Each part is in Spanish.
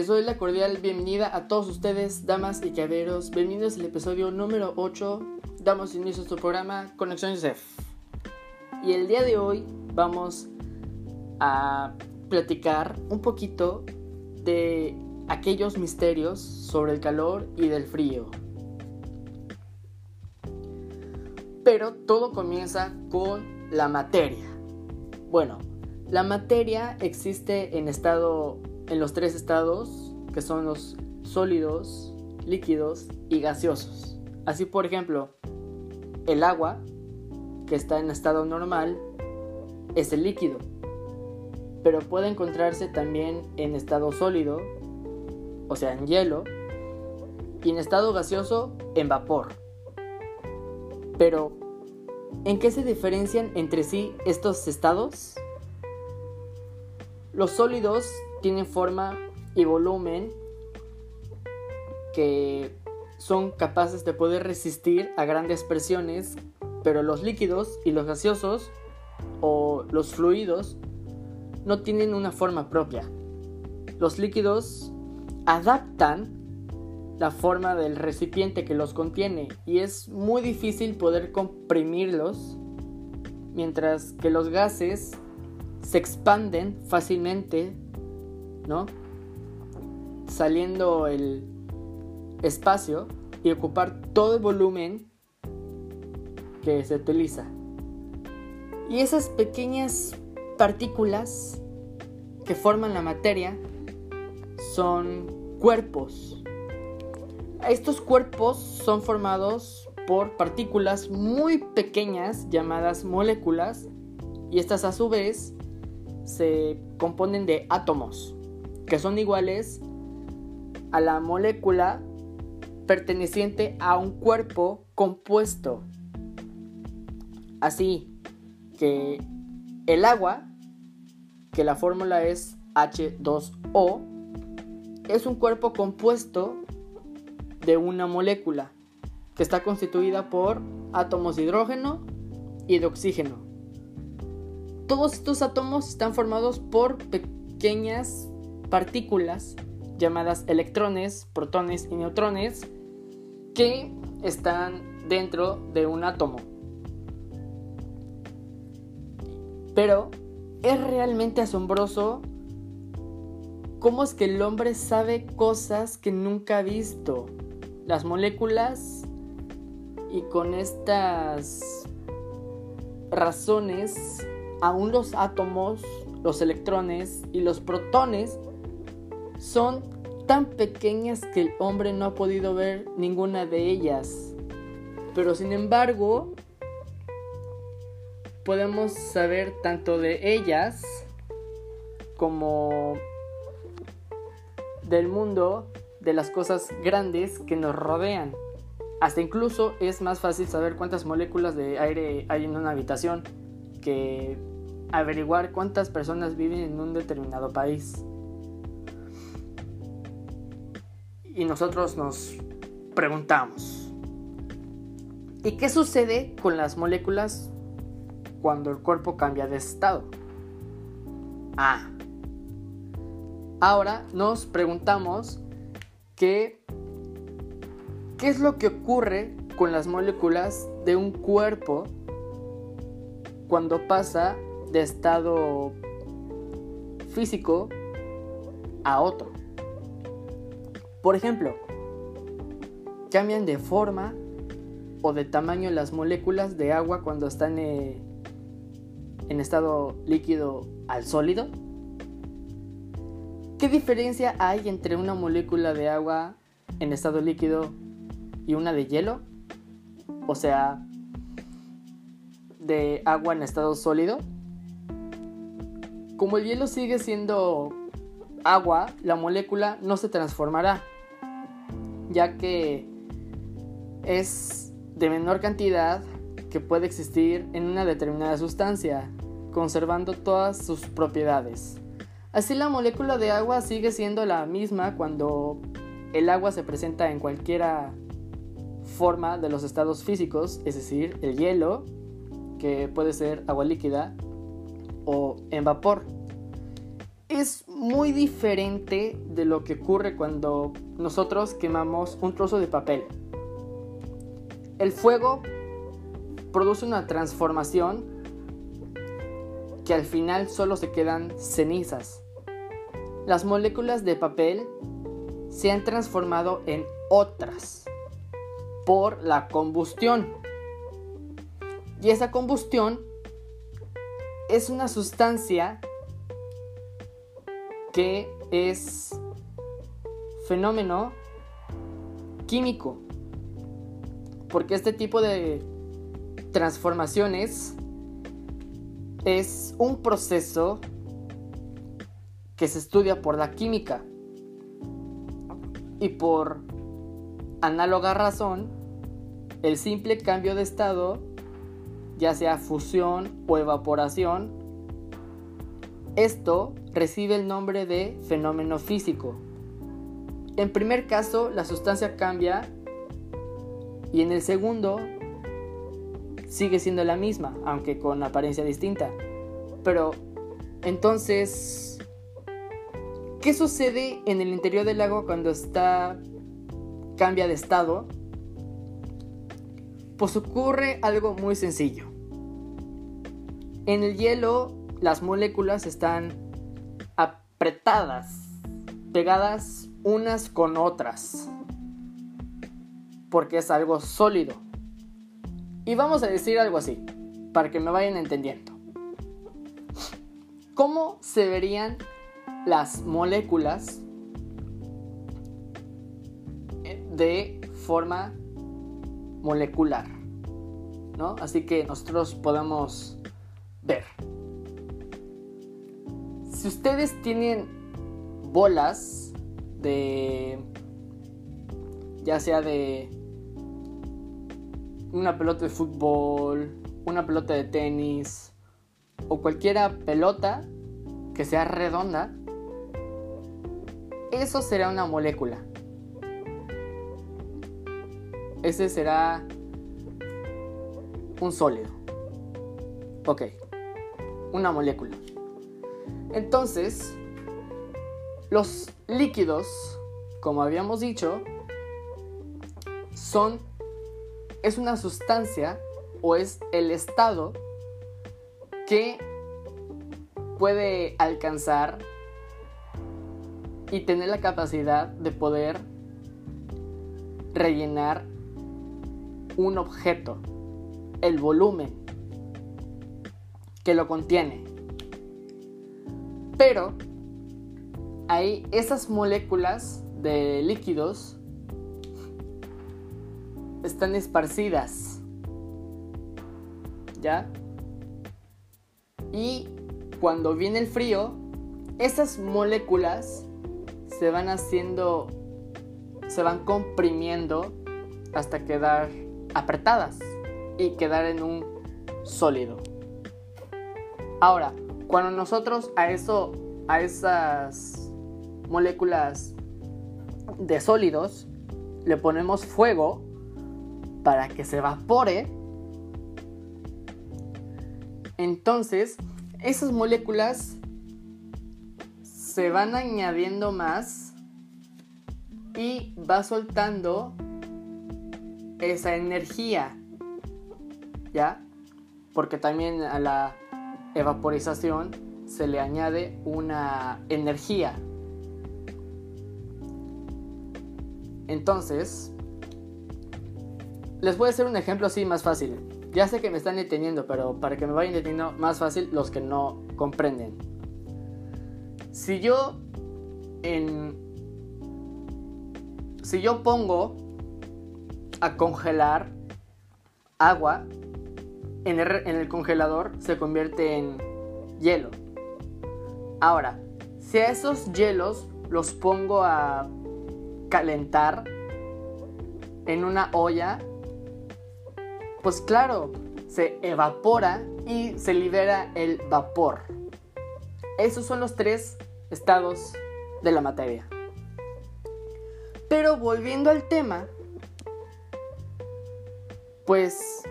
Les doy la cordial bienvenida a todos ustedes, damas y caballeros. Bienvenidos al episodio número 8. Damos inicio a su programa Conexión Yosef. Y el día de hoy vamos a platicar un poquito de aquellos misterios sobre el calor y del frío. Pero todo comienza con la materia. Bueno, la materia existe en estado en los tres estados que son los sólidos, líquidos y gaseosos. Así por ejemplo, el agua que está en estado normal es el líquido, pero puede encontrarse también en estado sólido, o sea, en hielo, y en estado gaseoso en vapor. Pero, ¿en qué se diferencian entre sí estos estados? Los sólidos tienen forma y volumen que son capaces de poder resistir a grandes presiones, pero los líquidos y los gaseosos o los fluidos no tienen una forma propia. Los líquidos adaptan la forma del recipiente que los contiene y es muy difícil poder comprimirlos, mientras que los gases se expanden fácilmente, ¿no? Saliendo el espacio y ocupar todo el volumen que se utiliza. Y esas pequeñas partículas que forman la materia son cuerpos. Estos cuerpos son formados por partículas muy pequeñas llamadas moléculas y estas a su vez se componen de átomos, que son iguales a la molécula perteneciente a un cuerpo compuesto. Así que el agua, que la fórmula es H2O, es un cuerpo compuesto de una molécula que está constituida por átomos de hidrógeno y de oxígeno. Todos estos átomos están formados por pequeñas partículas llamadas electrones, protones y neutrones que están dentro de un átomo. Pero es realmente asombroso cómo es que el hombre sabe cosas que nunca ha visto. Las moléculas y con estas razones aún los átomos, los electrones y los protones son tan pequeñas que el hombre no ha podido ver ninguna de ellas. Pero sin embargo, podemos saber tanto de ellas como del mundo, de las cosas grandes que nos rodean. Hasta incluso es más fácil saber cuántas moléculas de aire hay en una habitación que averiguar cuántas personas viven en un determinado país. Y nosotros nos preguntamos, ¿y qué sucede con las moléculas cuando el cuerpo cambia de estado? Ah, ahora nos preguntamos ¿qué es lo que ocurre con las moléculas de un cuerpo cuando pasa de estado físico a otro. Por ejemplo, cambian de forma o de tamaño las moléculas de agua cuando están eh, en estado líquido al sólido. ¿Qué diferencia hay entre una molécula de agua en estado líquido y una de hielo? O sea, de agua en estado sólido. Como el hielo sigue siendo agua, la molécula no se transformará, ya que es de menor cantidad que puede existir en una determinada sustancia, conservando todas sus propiedades. Así la molécula de agua sigue siendo la misma cuando el agua se presenta en cualquiera forma de los estados físicos, es decir, el hielo, que puede ser agua líquida, o en vapor. Es muy diferente de lo que ocurre cuando nosotros quemamos un trozo de papel. El fuego produce una transformación que al final solo se quedan cenizas. Las moléculas de papel se han transformado en otras por la combustión. Y esa combustión es una sustancia que es fenómeno químico. Porque este tipo de transformaciones es un proceso que se estudia por la química. Y por análoga razón, el simple cambio de estado, ya sea fusión o evaporación, esto recibe el nombre de fenómeno físico. En primer caso, la sustancia cambia y en el segundo sigue siendo la misma, aunque con apariencia distinta. Pero entonces, ¿qué sucede en el interior del agua cuando está cambia de estado? Pues ocurre algo muy sencillo. En el hielo las moléculas están apretadas, pegadas unas con otras, porque es algo sólido. Y vamos a decir algo así, para que me vayan entendiendo. ¿Cómo se verían las moléculas de forma molecular? ¿No? Así que nosotros podemos ver. Si ustedes tienen bolas de ya sea de una pelota de fútbol, una pelota de tenis o cualquiera pelota que sea redonda, eso será una molécula. Ese será un sólido. Ok, una molécula. Entonces, los líquidos, como habíamos dicho, son es una sustancia o es el estado que puede alcanzar y tener la capacidad de poder rellenar un objeto, el volumen que lo contiene. Pero hay esas moléculas de líquidos están esparcidas. ¿Ya? Y cuando viene el frío, esas moléculas se van haciendo, se van comprimiendo hasta quedar apretadas y quedar en un sólido. Ahora, cuando nosotros a eso, a esas moléculas de sólidos, le ponemos fuego, para que se evapore, entonces esas moléculas se van añadiendo más y va soltando esa energía, ¿ya? Porque también a la evaporización se le añade una energía. Entonces, les voy a hacer un ejemplo así más fácil. Ya sé que me están deteniendo, pero para que me vayan deteniendo más fácil los que no comprenden. Si yo en si yo pongo a congelar agua en el, congelador se convierte en hielo. Ahora, si a esos hielos los pongo a calentar en una olla pues claro, se evapora y se libera el vapor. Esos son los tres estados de la materia. Pero volviendo al tema, pues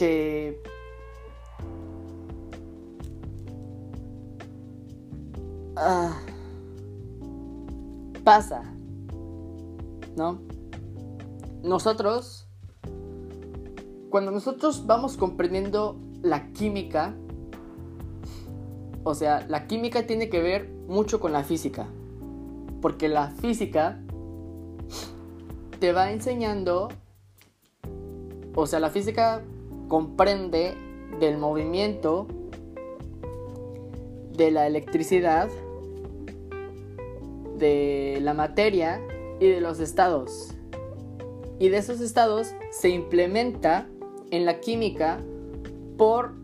que ah, pasa, ¿no? Nosotros, cuando nosotros vamos comprendiendo la química, o sea, la química tiene que ver mucho con la física, porque la física te va enseñando, o sea, la física comprende del movimiento de la electricidad, de la materia y de los estados. Y de esos estados se implementa en la química por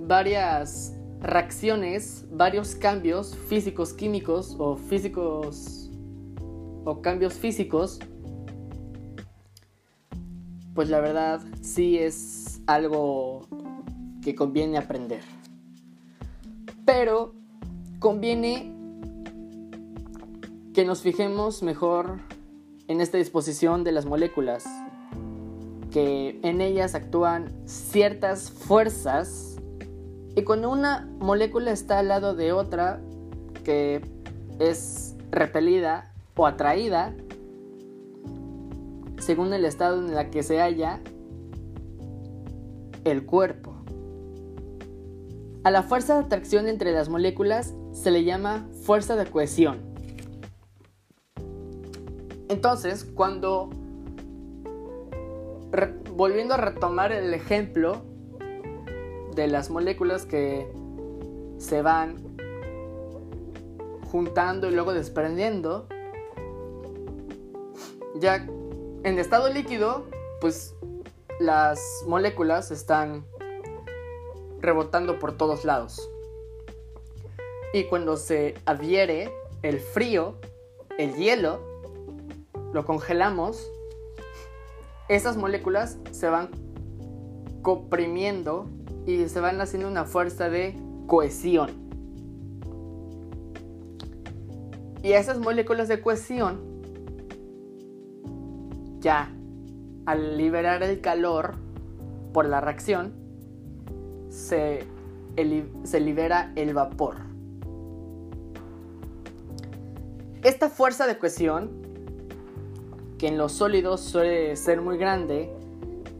varias reacciones, varios cambios físicos, químicos o físicos o cambios físicos, pues la verdad sí es algo que conviene aprender. Pero conviene que nos fijemos mejor en esta disposición de las moléculas, que en ellas actúan ciertas fuerzas y cuando una molécula está al lado de otra que es repelida o atraída, según el estado en el que se halla el cuerpo. A la fuerza de atracción entre las moléculas se le llama fuerza de cohesión. Entonces, cuando, volviendo a retomar el ejemplo de las moléculas que se van juntando y luego desprendiendo, ya en estado líquido, pues las moléculas están rebotando por todos lados. Y cuando se adhiere el frío, el hielo, lo congelamos, esas moléculas se van comprimiendo y se van haciendo una fuerza de cohesión. Y esas moléculas de cohesión, ya al liberar el calor por la reacción, se, se libera el vapor. Esta fuerza de cohesión, que en los sólidos suele ser muy grande,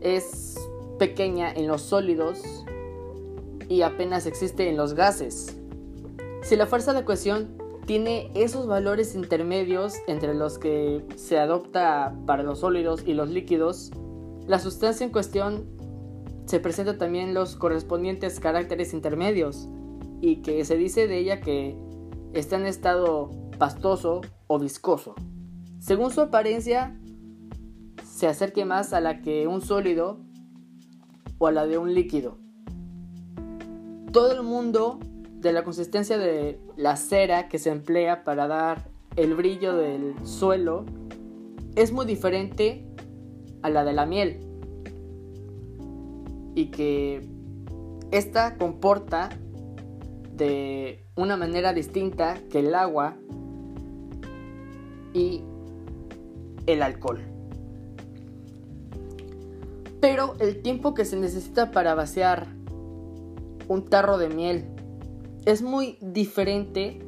es pequeña en los sólidos y apenas existe en los gases. Si la fuerza de cohesión tiene esos valores intermedios entre los que se adopta para los sólidos y los líquidos, la sustancia en cuestión se presenta también los correspondientes caracteres intermedios y que se dice de ella que está en estado pastoso o viscoso. Según su apariencia, se acerque más a la que un sólido o a la de un líquido todo el mundo de la consistencia de la cera que se emplea para dar el brillo del suelo es muy diferente a la de la miel y que esta comporta de una manera distinta que el agua y el alcohol. Pero el tiempo que se necesita para vaciar un tarro de miel. Es muy diferente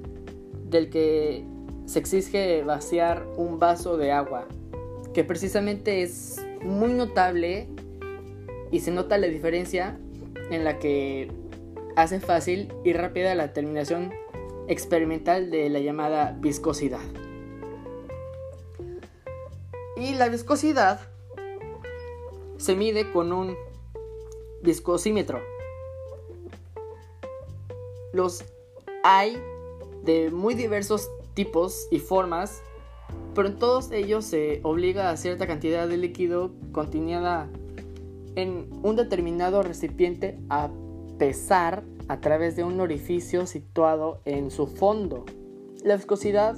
del que se exige vaciar un vaso de agua, que precisamente es muy notable y se nota la diferencia en la que hace fácil y rápida la terminación experimental de la llamada viscosidad. Y la viscosidad se mide con un viscosímetro los hay de muy diversos tipos y formas, pero en todos ellos se obliga a cierta cantidad de líquido contenida en un determinado recipiente a pesar a través de un orificio situado en su fondo. La viscosidad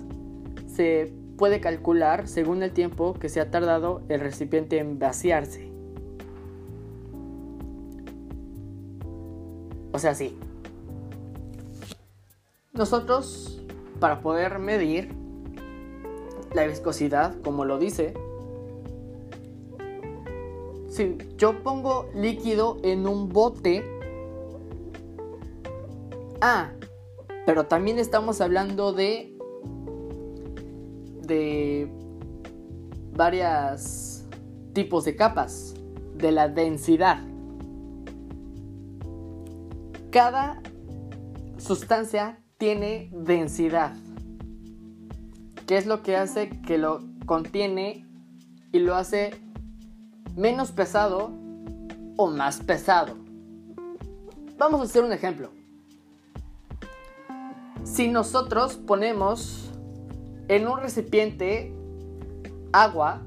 se puede calcular según el tiempo que se ha tardado el recipiente en vaciarse. O sea, sí, nosotros, para poder medir la viscosidad, como lo dice, si yo pongo líquido en un bote, ah, Pero también estamos hablando de de varios tipos de capas, de la densidad. Cada sustancia tiene densidad, que es lo que hace que lo contiene y lo hace menos pesado o más pesado. Vamos a hacer un ejemplo. Si nosotros ponemos en un recipiente agua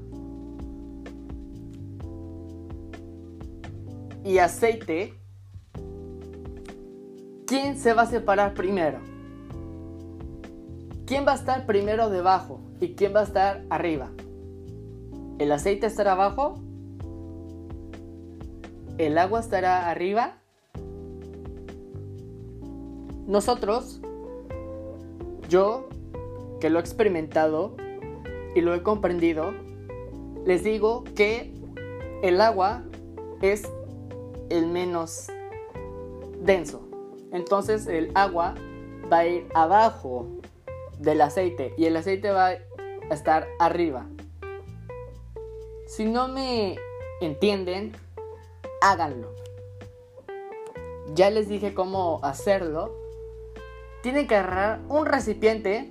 y aceite, ¿quién se va a separar primero? ¿Quién va a estar primero debajo y quién va a estar arriba? ¿El aceite estará abajo? ¿El agua estará arriba? Nosotros, yo que lo he experimentado y lo he comprendido, les digo que el agua es el menos denso. Entonces el agua va a ir abajo del aceite y el aceite va a estar arriba. Si no me entienden, háganlo. Ya les dije cómo hacerlo. Tienen que agarrar un recipiente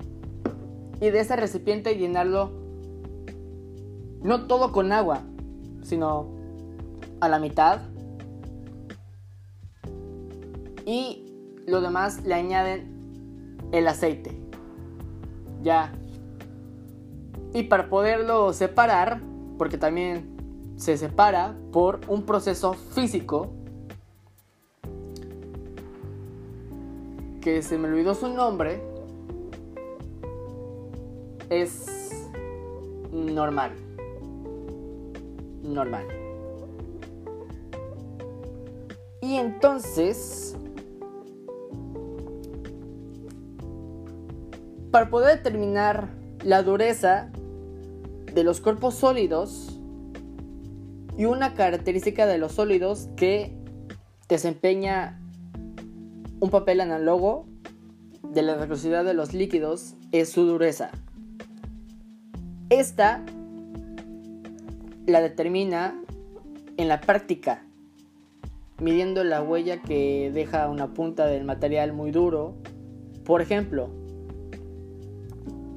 y de ese recipiente llenarlo no todo con agua, sino a la mitad. Y lo demás le añaden el aceite. Ya. Y para poderlo separar, porque también se separa por un proceso físico que se me olvidó su nombre, es normal. Normal. Y entonces, para poder determinar la dureza de los cuerpos sólidos y una característica de los sólidos que desempeña un papel análogo de la velocidad de los líquidos es su dureza. Esta la determina en la práctica, midiendo la huella que deja una punta del material muy duro. Por ejemplo,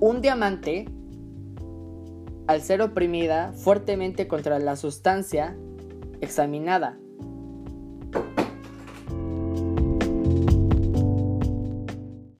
un diamante, al ser oprimida fuertemente contra la sustancia examinada